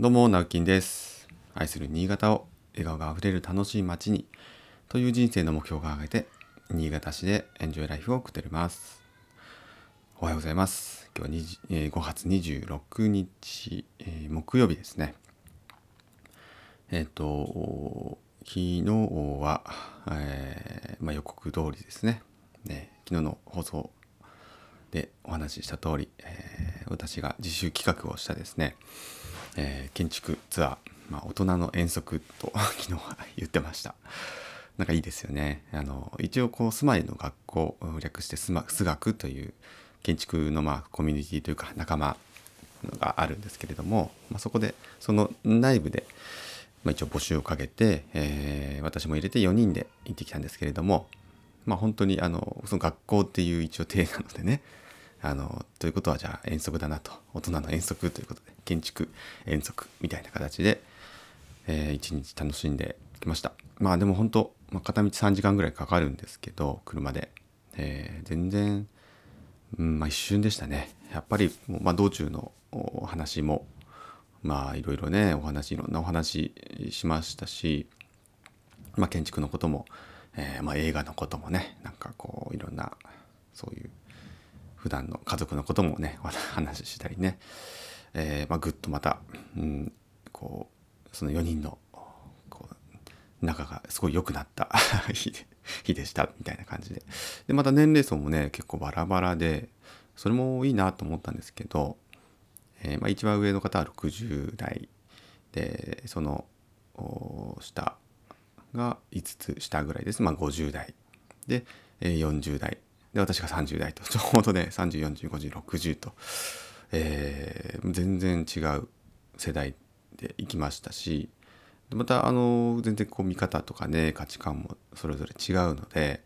どうも、なうきんです。愛する新潟を笑顔があふれる楽しい街にという人生の目標を掲げて、新潟市でエンジョイライフを送っております。おはようございます。今日はえー5月26日、えー木曜日ですね。えっ、と、昨日は、えーまあ、予告通りですね。ね昨日の放送でお話しした通り、えー私が自主企画をしたですね、えー建築ツアー、まあ、大人の遠足と 昨日は言ってました。なんかいいですよね。あの一応こう住まいの学校略してスマス学という建築のまあコミュニティというか仲間があるんですけれども、まあ、そこでその内部で、まあ、一応募集をかけて、えー私も入れて4人で行ってきたんですけれども、まあ、本当にあのその学校っていう一応体なのでねあのということはじゃあ遠足だなと。大人の遠足ということで建築遠足みたいな形で、えー一日楽しんできました。まあでも本当、まあ、片道3時間ぐらいかかるんですけど車で、えー全然、うんまあ、一瞬でしたね。やっぱり、まあ、道中のお話もまあいろいろねお話いろんなお話しましたしまあ、建築のことも、えーまあ、映画のこともねなんかこういろんなそういう普段の家族のこともね 話ししたりね、えーまあ、ぐっとまた、うん、こうその4人のこう仲がすごい良くなった 日でしたみたいな感じででまた年齢層もね結構バラバラでそれもいいなと思ったんですけど、えーまあ、一番上の方は60代でその下が5つ下ぐらいです。まあ50代。で、40代。で、私が30代と、ちょうどね、30、40、50、60と、えー全然違う世代で行きましたし、また、あの、全然こう見方とかね、価値観もそれぞれ違うので、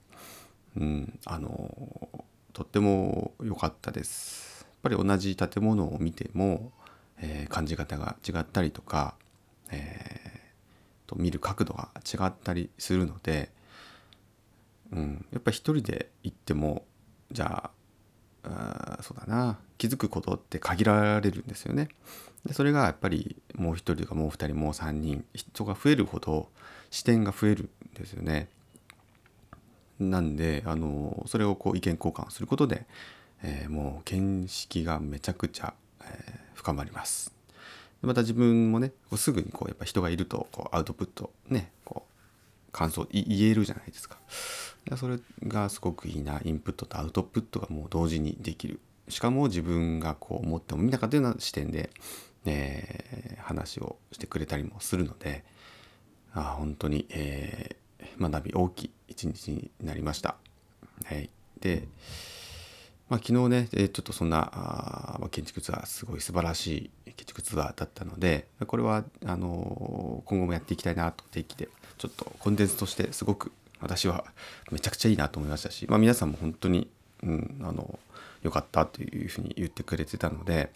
うん、あの、とっても良かったです。やっぱり同じ建物を見ても、えー感じ方が違ったりとか、えーと見る角度が違ったりするので、うん、やっぱ一人で行ってもじゃああそうだな気づくことって限られるんですよね。でそれがやっぱりもう一人とかもう二人もう三人人が増えるほど視点が増えるんですよね。なんであのそれをこう意見交換することで、えーもう見識がめちゃくちゃ、えー深まります。また自分もねすぐにこうやっぱ人がいるとこうアウトプットねこう感想言えるじゃないですか。それがすごくいいなインプットとアウトプットがもう同時にできるしかも自分がこう思っても見なかったような視点で、えー話をしてくれたりもするのであ本当に、えー学び大きい一日になりました。はい、でまあ、昨日ね、えちょっとそんなあ建築ツアーすごい素晴らしい建築ツアーだったのでこれはあの今後もやっていきたいなと定期でちょっとコンテンツとしてすごく私はめちゃくちゃいいなと思いましたし、まあ、皆さんも本当に、うん、あの良かったというふうに言ってくれてたので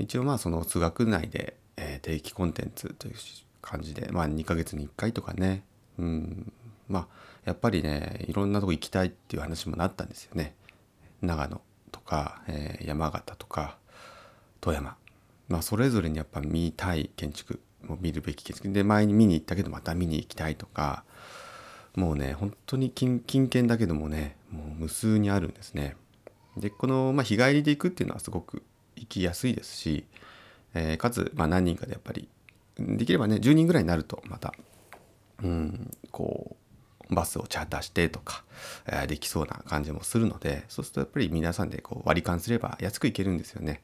一応まあその通学内で、え定期コンテンツという感じで、まあ、2ヶ月に1回とかね、うん、まあやっぱりねいろんなとこ行きたいっていう話もなったんですよね。長野とか、えー山形とか富山、まあ、それぞれにやっぱ見たい建築も見るべき建築。で前に見に行ったけどまた見に行きたいとか。もうね本当に近近県だけどもねもう無数にあるんですね。でこの、まあ、日帰りで行くっていうのはすごく行きやすいですし、えーかつ、まあ、何人かでやっぱりできればね10人ぐらいになるとまた。うんこうバスをチャーターしてとか、えできそうな感じもするのでそうするとやっぱり皆さんでこう割り勘すれば安く行けるんですよね。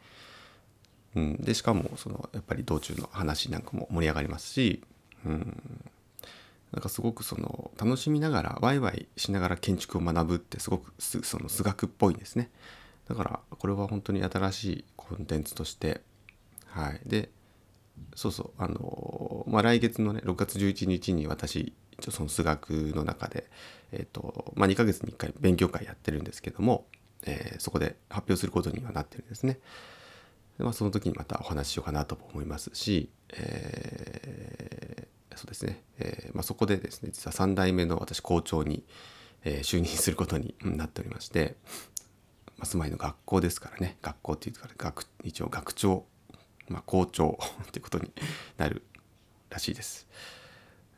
うん、でしかもそのやっぱり道中の話なんかも盛り上がりますし、うん、なんかすごくその楽しみながらワイワイしながら建築を学ぶってすごくその数学っぽいんですね。だからこれは本当に新しいコンテンツとしてはいでそうそうあのまあ来月のね6月11日に私一応その数学の中でえっ、とまあ2ヶ月に1回勉強会やってるんですけども、えーそこで発表することにはなってるんですね。でまあ、その時にまたお話ししようかなと思いますし、えーそうですね、えーまあ、そこでですね実は3代目の私校長に、えー就任することになっておりまして、まあ、住まいの学校ですからね学校っていうから学一応学長まあ、校長ってことになるらしいです。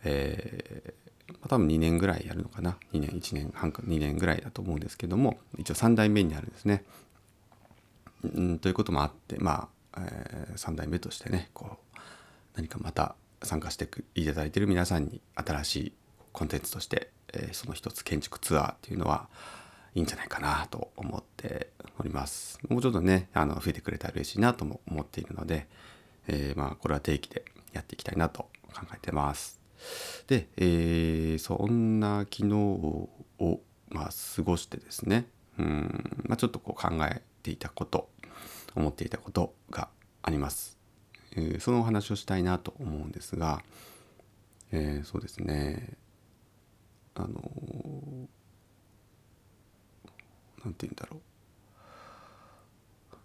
えー、ま、多分2年ぐらいやるのかな2年1年半か2年ぐらいだと思うんですけども一応3代目になるんですね。んということもあってまあ、えー、3代目としてねこう何かまた参加していただいてる皆さんに新しいコンテンツとして、えー、その一つ建築ツアーっていうのはいいんじゃないかなと思っております。もうちょっとねあの増えてくれたら嬉しいなとも思っているので、えー、まあこれは定期でやっていきたいなと考えてます。で、えー、そんな昨日を、まあ、過ごしてですね。うん、まあ、ちょっとこう考えていたこと思っていたことがあります。えー、そのお話をしたいなと思うんですが、えー、そうですね。あの何て言うんだろう。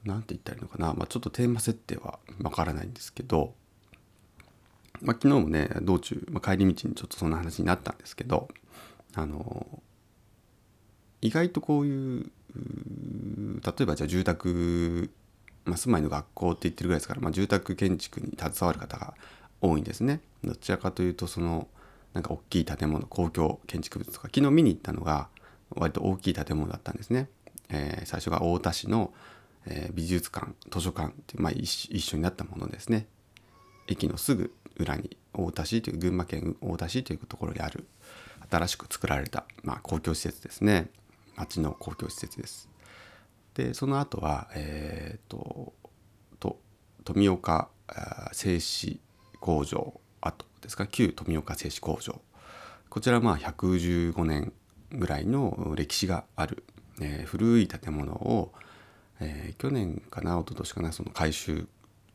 何て言ったらいいのかな、まあ、ちょっとテーマ設定はわからないんですけど、まあ、昨日もね道中、まあ、帰り道にちょっとそんな話になったんですけどあの意外とこういう例えばじゃあ住宅まあ、住まいの学校って言ってるぐらいですから、まあ、住宅建築に携わる方が多いんですね。どちらかというとそのなんか大きい建物公共建築物とか昨日見に行ったのが割と大きい建物だったんですね。えー、最初が太田市の、え、美術館図書館って、まあ、一緒になったものですね。駅のすぐ裏に太田市という群馬県太田市というところにある新しく作られた、まあ、公共施設ですね。町の公共施設です。でその後はえ、ー、とと富岡製紙工場跡ですか？旧富岡製紙工場。こちらまあ115年ぐらいの歴史がある、えー、古い建物を、えー、去年かな一昨年かなその改修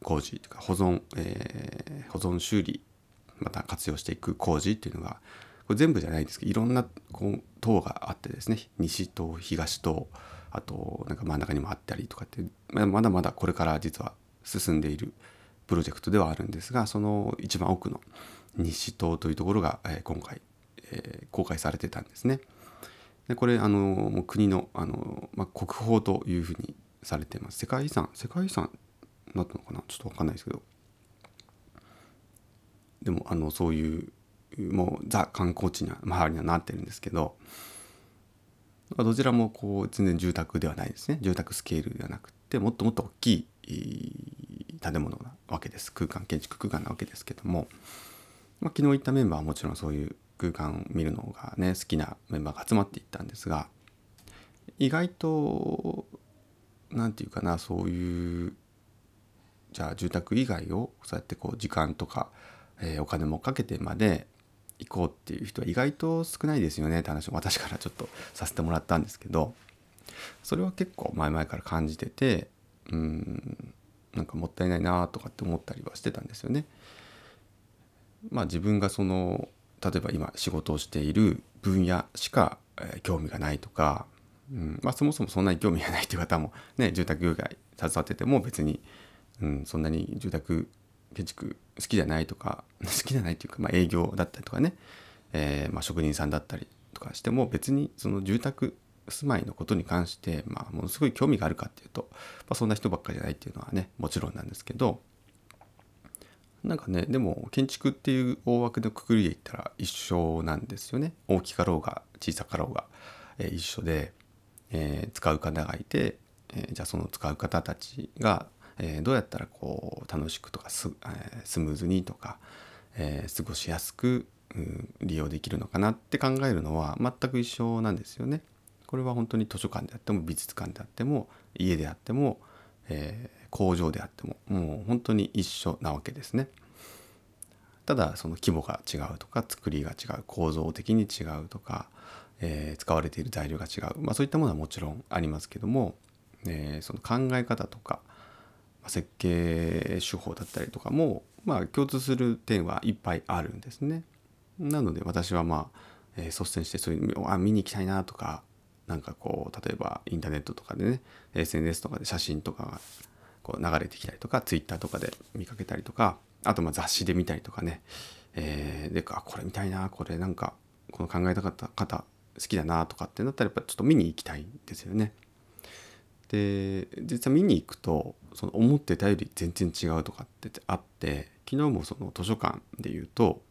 工事とか保存、えー、保存修理また活用していく工事っていうのがこれ全部じゃないんですけどいろんなこう塔があってですね西棟東棟あとなんか真ん中にもあったりとかってまだまだこれから実は進んでいるプロジェクトではあるんですがその一番奥の西棟というところが、え、今回、え、公開されてたんですね。でこれあの国のあの、まあ、国宝というふうにされてます世界遺産世界遺産なったのかな？ちょっと分かんないですけど。でもあのそういうもうザ観光地には周りにはなってるんですけどどちらもこう全然住宅ではないですね。住宅スケールではなくてもっともっと大きい建物なわけです。空間建築空間なわけですけども、まあ、昨日行ったメンバーはもちろんそういう空間を見るのがね好きなメンバーが集まっていったんですが意外と何て言うかなそういうじゃあ住宅以外をそうやってこう時間とか、えー、お金もかけてまで行こうっていう人は意外と少ないですよねって話を私からちょっとさせてもらったんですけどそれは結構前々から感じててうんなんかもったいないなとかって思ったりはしてたんですよね。まあ自分がその例えば今仕事をしている分野しか、え、興味がないとか、うんまあ、そもそもそんなに興味がないっていう方もね住宅業界携わってても別に、うん、そんなに住宅建築好きじゃないとか 好きじゃないっていうか、まあ、営業だったりとかね、えー、まあ、職人さんだったりとかしても別にその住宅住まいのことに関して、まあ、ものすごい興味があるかっていうと、まあ、そんな人ばっかりじゃないっていうのはねもちろんなんですけど。なんかねでも建築っていう大枠のくくりで言ったら一緒なんですよね。大きかろうが小さかろうが、えー、一緒で、えー、使う方がいて、え、じゃあその使う方たちがえー、どうやったらこう楽しくとかス,、え、スムーズにとか、え、過ごしやすく、うん、利用できるのかなって考えるのは全く一緒なんですよね。これは本当に図書館であっても美術館であっても家であっても、えー、工場であってももう本当に一緒なわけですね。ただその規模が違うとか作りが違う構造的に違うとか、えー、使われている材料が違う、まあ、そういったものはもちろんありますけども、えー、その考え方とか、設計手法だったりとかも、まあ、共通する点はいっぱいあるんですね。なので私はまあ、えー、率先してそういうあ見に行きたいなとかなんかこう例えばインターネットとかでね SNS とかで写真とかがこう流れてきたりとか Twitter とかで見かけたりとかあとまあ雑誌で見たりとかね、えー、であこれ見たいなこれなんかこの考えたかった方好きだなとかってなったらやっぱちょっと見に行きたいんですよね。で実は見に行くとその思ってたより全然違うとかってあって昨日もその図書館で言うと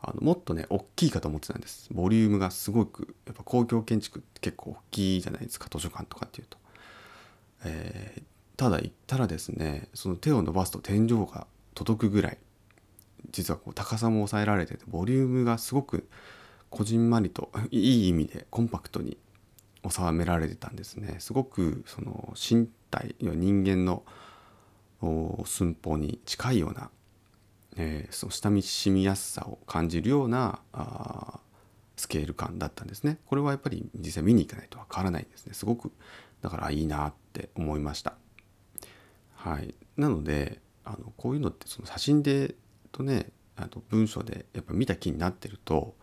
あのもっとね大きいかと思ってたんです。ボリュームがすごくやっぱ公共建築って結構大きいじゃないですか図書館とかっていうと、えー、ただ行ったらですねその手を伸ばすと天井が届くぐらい実はこう高さも抑えられててボリュームがすごくこじんまりと いい意味でコンパクトに収められてたんですね。すごくその身体人間の寸法に近いような、えー、その下見しみやすさを感じるようなあスケール感だったんですね。これはやっぱり実際見に行かないとわからないんですね。すごくだからいいなって思いました。はい。なのであのこういうのってその写真でとねあと文章でやっぱ見た気になってると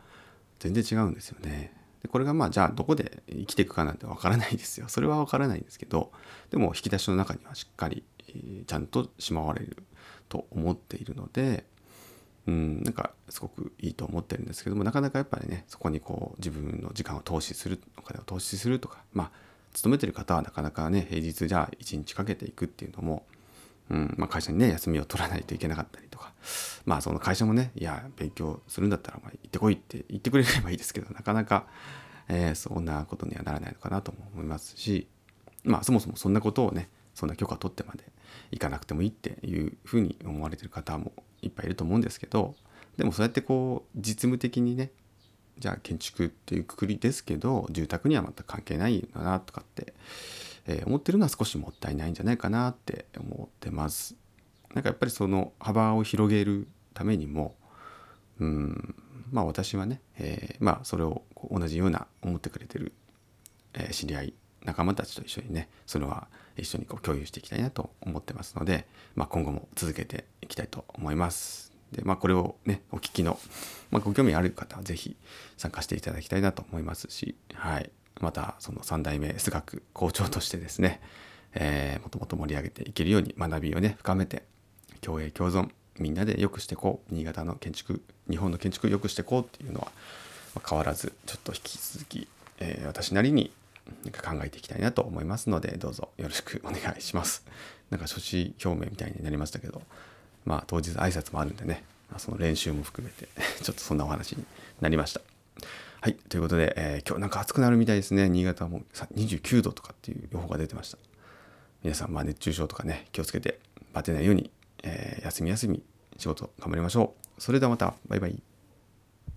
全然違うんですよね。でこれがまあじゃあどこで生きていくかなんてわからないですよ。それはわからないんですけどでも引き出しの中にはしっかり、え、ちゃんとしまわれると思っているのでうんなんかすごくいいと思ってるんですけどもなかなかやっぱりねそこにこう自分の時間を投資するお金を投資するとかまあ勤めてる方はなかなかね平日じゃあ1日かけていくっていうのも、うん。まあ、会社にね休みを取らないといけなかったりとか。まあその会社もねいや勉強するんだったらまあ行ってこいって言ってくれればいいですけどなかなか、えー、そんなことにはならないのかなとも思いますし。まあそもそもそんなことをねそんな許可取ってまで行かなくてもいいっていうふうに思われてる方もいっぱいいると思うんですけど。でもそうやってこう実務的にねじゃあ建築っていうくくりですけど住宅にはまた関係ないんだなとかって、えー、思ってるのは少しもったいないんじゃないかなって思ってます。なんかやっぱりその幅を広げるためにもうんまあ私はね、えー、まあそれを同じような思ってくれてる、えー、知り合い仲間たちと一緒にねそれは一緒にこう共有していきたいなと思ってますので、まあ、今後も続けていきたいと思います。でまあこれをねお聞きの、まあ、ご興味ある方は是非参加していただきたいなと思いますし、はい、またその3代目数学校長としてですね、えー、もともと盛り上げていけるように学びをね深めて共栄共存みんなで良くしていこう新潟の建築日本の建築良くしていこうっていうのは、変わらずちょっと引き続き、えー、私なりに考えていきたいなと思いますのでどうぞよろしくお願いします。なんか初心表明みたいになりましたけどまあ当日挨拶もあるんでね、その練習も含めて ちょっとそんなお話になりました。はい。ということで、えー、今日なんか暑くなるみたいですね。新潟も29度とかっていう予報が出てました。皆さん、まあ熱中症とかね、気をつけてバテないようにえー、休み休み仕事頑張りましょう。それではまた。バイバイ。